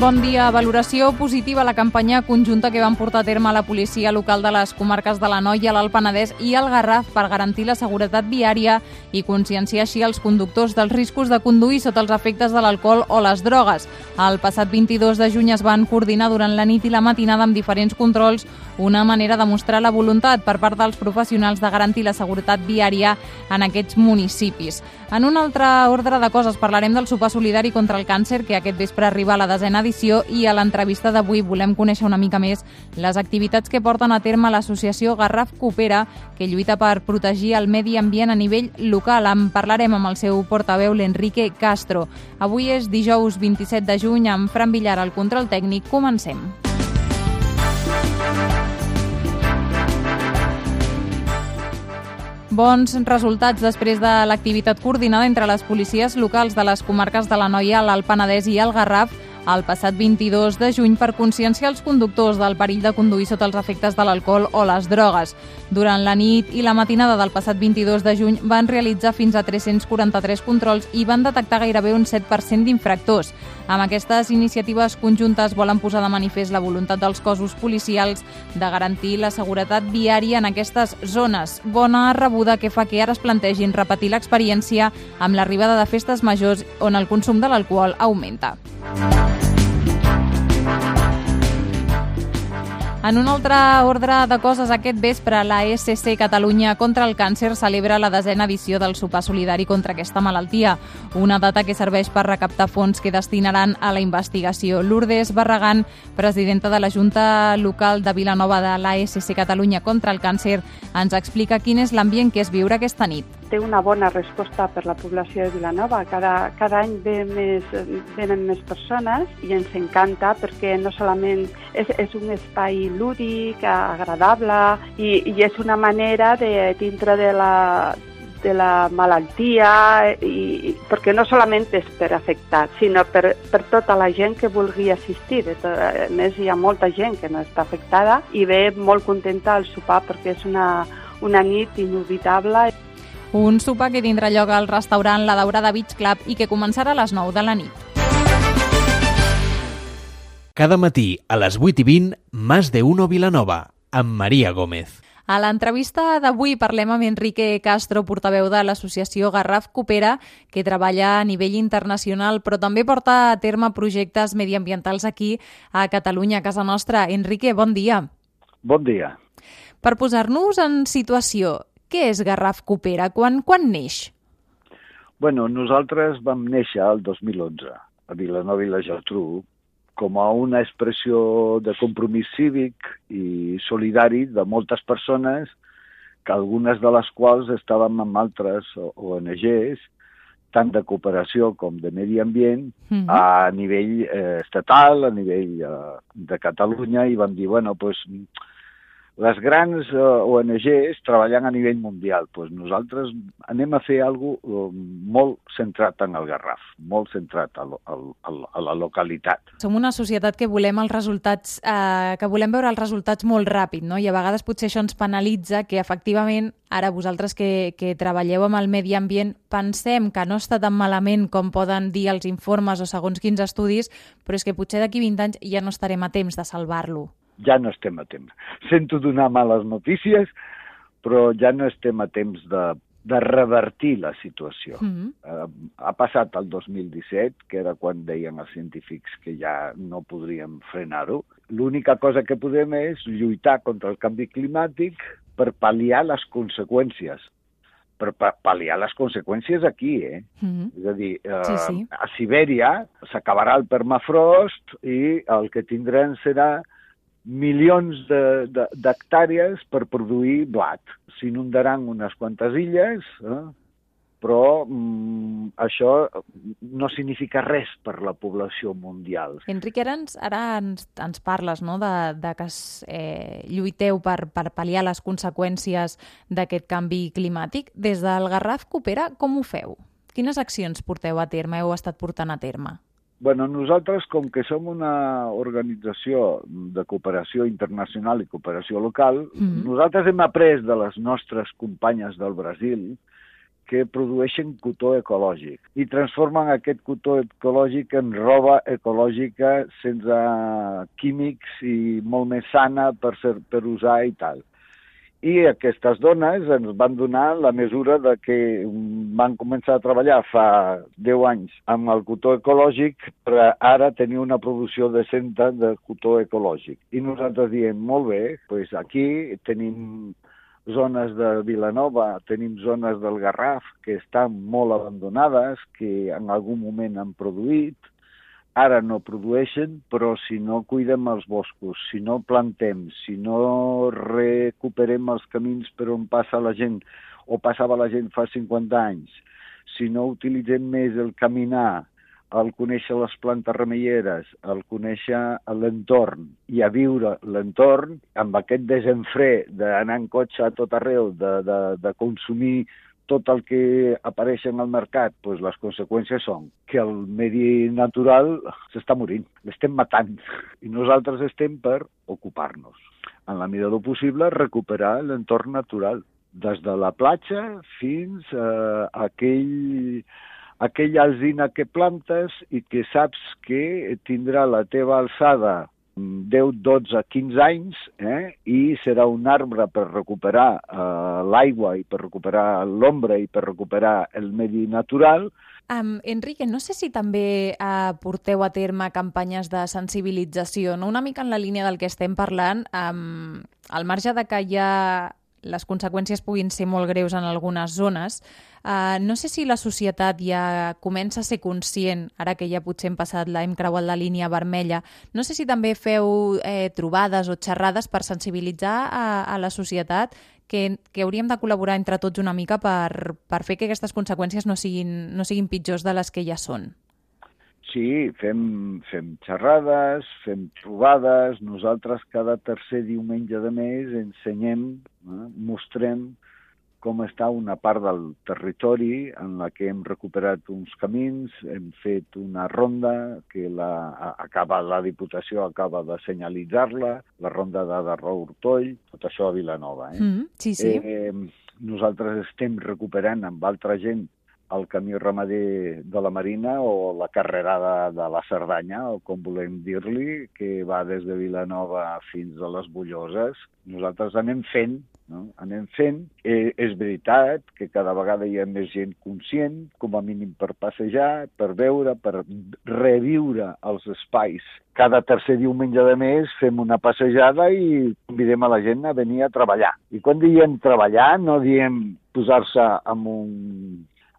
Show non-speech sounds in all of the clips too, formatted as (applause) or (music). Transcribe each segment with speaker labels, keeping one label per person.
Speaker 1: Bon dia. Valoració positiva a la campanya conjunta que van portar a terme la policia local de les comarques de la Noia, l'Alt Penedès i el Garraf per garantir la seguretat viària i conscienciar així els conductors dels riscos de conduir sota els efectes de l'alcohol o les drogues. El passat 22 de juny es van coordinar durant la nit i la matinada amb diferents controls una manera de mostrar la voluntat per part dels professionals de garantir la seguretat viària en aquests municipis. En un altre ordre de coses parlarem del sopar solidari contra el càncer que aquest vespre arriba a la desena edició i a l'entrevista d'avui volem conèixer una mica més les activitats que porten a terme l'associació Garraf Coopera que lluita per protegir el medi ambient a nivell local. En parlarem amb el seu portaveu, l'Enrique Castro. Avui és dijous 27 de juny amb Fran Villar al control tècnic. Comencem. Bons resultats després de l'activitat coordinada entre les policies locals de les comarques de la Noia, l'Alt Penedès i el Garraf el passat 22 de juny per conscienciar els conductors del perill de conduir sota els efectes de l'alcohol o les drogues. Durant la nit i la matinada del passat 22 de juny van realitzar fins a 343 controls i van detectar gairebé un 7% d'infractors. Amb aquestes iniciatives conjuntes volen posar de manifest la voluntat dels cossos policials de garantir la seguretat viària en aquestes zones. Bona rebuda que fa que ara es plantegin repetir l'experiència amb l'arribada de festes majors on el consum de l'alcohol augmenta. En un altre ordre de coses, aquest vespre la SC Catalunya contra el càncer celebra la desena edició del sopar solidari contra aquesta malaltia, una data que serveix per recaptar fons que destinaran a la investigació. Lourdes Barragán, presidenta de la Junta Local de Vilanova de la SC Catalunya contra el càncer, ens explica quin és l'ambient que es viure aquesta nit
Speaker 2: té una bona resposta per la població de Vilanova. Cada, cada any ve més, venen més persones i ens encanta perquè no solament és, és un espai lúdic, agradable i, i és una manera de dintre de la, de la malaltia, i, perquè no solament és per afectats, sinó per, per tota la gent que vulgui assistir. A més, hi ha molta gent que no està afectada i ve molt contenta al sopar perquè és una, una nit inolvidable.
Speaker 1: Un sopar que tindrà lloc al restaurant La Daurada Beach Club i que començarà a les 9 de la nit.
Speaker 3: Cada matí a les 8 i 20, Más de Uno Vilanova, amb Maria Gómez.
Speaker 1: A l'entrevista d'avui parlem amb Enrique Castro, portaveu de l'associació Garraf Coopera, que treballa a nivell internacional, però també porta a terme projectes mediambientals aquí a Catalunya, a casa nostra. Enrique, bon dia.
Speaker 4: Bon dia.
Speaker 1: Per posar-nos en situació, què és Garraf Coopera? Quan, quan neix?
Speaker 4: Bueno, nosaltres vam néixer el 2011 a Vilanova i la Geltrú com a una expressió de compromís cívic i solidari de moltes persones, que algunes de les quals estàvem amb altres ONGs, tant de cooperació com de medi ambient, mm -hmm. a nivell eh, estatal, a nivell eh, de Catalunya, i vam dir, bueno, doncs, pues, les grans eh, ONGs treballant a nivell mundial. Pues nosaltres anem a fer alguna cosa molt centrat en el Garraf, molt centrat a, a, a la localitat.
Speaker 1: Som una societat que volem els resultats, eh, que volem veure els resultats molt ràpid, no? i a vegades potser això ens penalitza que efectivament ara vosaltres que, que treballeu amb el medi ambient pensem que no està tan malament com poden dir els informes o segons quins estudis, però és que potser d'aquí 20 anys ja no estarem a temps de salvar-lo
Speaker 4: ja no estem a temps. Sento donar males notícies, però ja no estem a temps de, de revertir la situació. Mm -hmm. uh, ha passat el 2017, que era quan deien els científics que ja no podríem frenar-ho. L'única cosa que podem és lluitar contra el canvi climàtic per pal·liar les conseqüències per pal·liar les conseqüències aquí, eh? Mm -hmm. És a dir, eh, sí, sí. a Sibèria s'acabarà el permafrost i el que tindrem serà milions d'hectàrees per produir blat. S'inundaran unes quantes illes, eh? però mm, això no significa res per la població mundial.
Speaker 1: Enric, ara ens, ara ens, ens parles no? de, de que eh, lluiteu per, per pal·liar les conseqüències d'aquest canvi climàtic. Des del Garraf Coopera, com ho feu? quines accions porteu a terme, heu estat portant a terme?
Speaker 4: Bueno, nosaltres, com que som una organització de cooperació internacional i cooperació local, mm -hmm. nosaltres hem après de les nostres companyes del Brasil que produeixen cotó ecològic i transformen aquest cotó ecològic en roba ecològica sense químics i molt més sana per, ser, per usar i tal. I aquestes dones ens van donar la mesura de que van començar a treballar fa 10 anys amb el cotó ecològic per ara tenir una producció decenta de cotó ecològic. I nosaltres diem, molt bé, doncs aquí tenim zones de Vilanova, tenim zones del Garraf que estan molt abandonades, que en algun moment han produït, ara no produeixen, però si no cuidem els boscos, si no plantem, si no recuperem els camins per on passa la gent o passava la gent fa 50 anys, si no utilitzem més el caminar, el conèixer les plantes remeieres, el conèixer l'entorn i a viure l'entorn, amb aquest desenfre d'anar en cotxe a tot arreu, de, de, de consumir tot el que apareix en el mercat, doncs les conseqüències són que el medi natural s'està morint, l'estem matant, i nosaltres estem per ocupar-nos. En la mida del possible, recuperar l'entorn natural, des de la platja fins a aquell, aquella alzina que plantes i que saps que tindrà la teva alçada 10, 12, 15 anys eh? i serà un arbre per recuperar eh, l'aigua i per recuperar l'ombra i per recuperar el medi natural.
Speaker 1: Um, Enrique, no sé si també uh, porteu a terme campanyes de sensibilització, no? una mica en la línia del que estem parlant, um, al marge de que hi ha les conseqüències puguin ser molt greus en algunes zones. Uh, no sé si la societat ja comença a ser conscient, ara que ja potser hem passat la, hem creuat la línia vermella, no sé si també feu eh, trobades o xerrades per sensibilitzar a, a la societat que, que hauríem de col·laborar entre tots una mica per, per fer que aquestes conseqüències no siguin, no siguin pitjors de les que ja són.
Speaker 4: Sí, fem, fem xerrades, fem trobades, nosaltres cada tercer diumenge de mes ensenyem, eh, mostrem com està una part del territori en la que hem recuperat uns camins, hem fet una ronda que la, acaba la Diputació acaba de senyalitzar-la, la ronda de Darró-Hortoll, tot això a Vilanova. Eh? Mm,
Speaker 1: sí, sí.
Speaker 4: Eh, nosaltres estem recuperant amb altra gent el camí ramader de la Marina o la carrerada de la Cerdanya, o com volem dir-li, que va des de Vilanova fins a les Bulloses. Nosaltres anem fent, no? anem fent. Eh, és veritat que cada vegada hi ha més gent conscient, com a mínim per passejar, per veure, per reviure els espais. Cada tercer diumenge de mes fem una passejada i convidem a la gent a venir a treballar. I quan diem treballar no diem posar-se amb un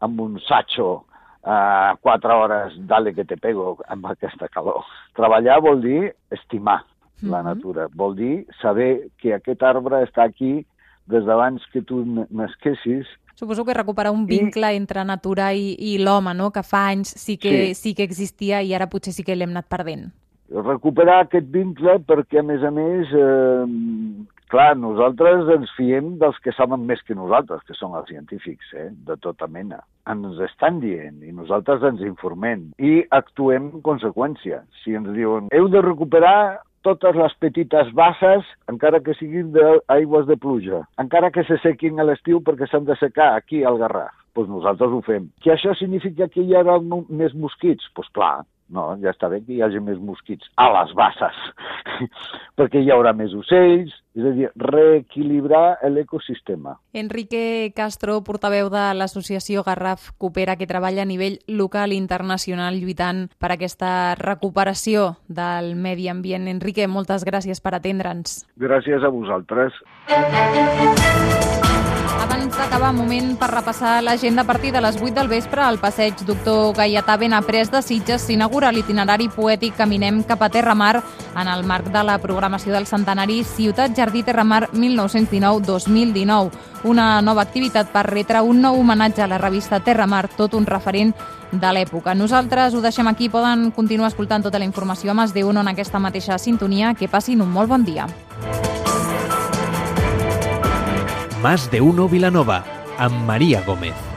Speaker 4: amb un sacho a uh, quatre hores, dale que te pego, amb aquesta calor. Treballar vol dir estimar mm -hmm. la natura, vol dir saber que aquest arbre està aquí des d'abans que tu nasquessis
Speaker 1: Suposo que recuperar un vincle I... entre natura i, i l'home, no? que fa anys sí que, sí. sí que existia i ara potser sí que l'hem anat perdent.
Speaker 4: Recuperar aquest vincle perquè, a més a més, eh, Clar, nosaltres ens fiem dels que saben més que nosaltres, que són els científics, eh? de tota mena. Ens estan dient i nosaltres ens informem i actuem en conseqüència. Si ens diuen, heu de recuperar totes les petites basses, encara que siguin d'aigües de pluja, encara que se sequin a l'estiu perquè s'han de secar aquí al Garraf, doncs nosaltres ho fem. Que això significa que hi haurà més mosquits? Doncs pues clar, no, ja està bé que hi hagi més mosquits a les basses, (laughs) perquè hi haurà més ocells, és a dir, reequilibrar l'ecosistema.
Speaker 1: Enrique Castro, portaveu de l'associació Garraf Coopera, que treballa a nivell local i internacional lluitant per aquesta recuperació del medi ambient. Enrique, moltes gràcies per atendre'ns.
Speaker 4: Gràcies a vosaltres.
Speaker 1: Abans d'acabar, moment per repassar l'agenda a partir de les 8 del vespre al passeig Doctor Gaietà Benaprés de Sitges s'inaugura l'itinerari poètic Caminem cap a Terramar en el marc de la programació del centenari Ciutat Jardí Terramar 1919-2019. Una nova activitat per retre un nou homenatge a la revista Terramar, tot un referent de l'època. Nosaltres ho deixem aquí, poden continuar escoltant tota la informació a Mas de Uno en aquesta mateixa sintonia. Que passin un molt bon dia.
Speaker 3: Más de uno Vilanova, amb Maria Gómez.